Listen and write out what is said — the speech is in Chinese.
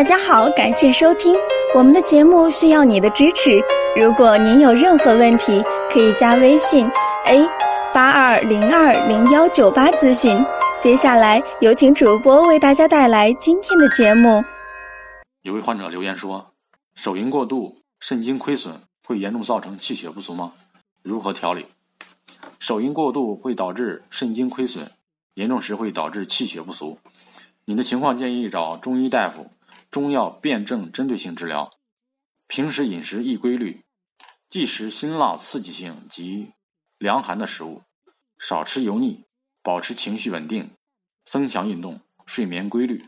大家好，感谢收听我们的节目，需要你的支持。如果您有任何问题，可以加微信 a 八二零二零幺九八咨询。接下来有请主播为大家带来今天的节目。有位患者留言说：“手淫过度，肾精亏损，会严重造成气血不足吗？如何调理？”手淫过度会导致肾精亏损，严重时会导致气血不足。你的情况建议找中医大夫。中药辨证针对性治疗，平时饮食易规律，忌食辛辣刺激性及凉寒的食物，少吃油腻，保持情绪稳定，增强运动，睡眠规律。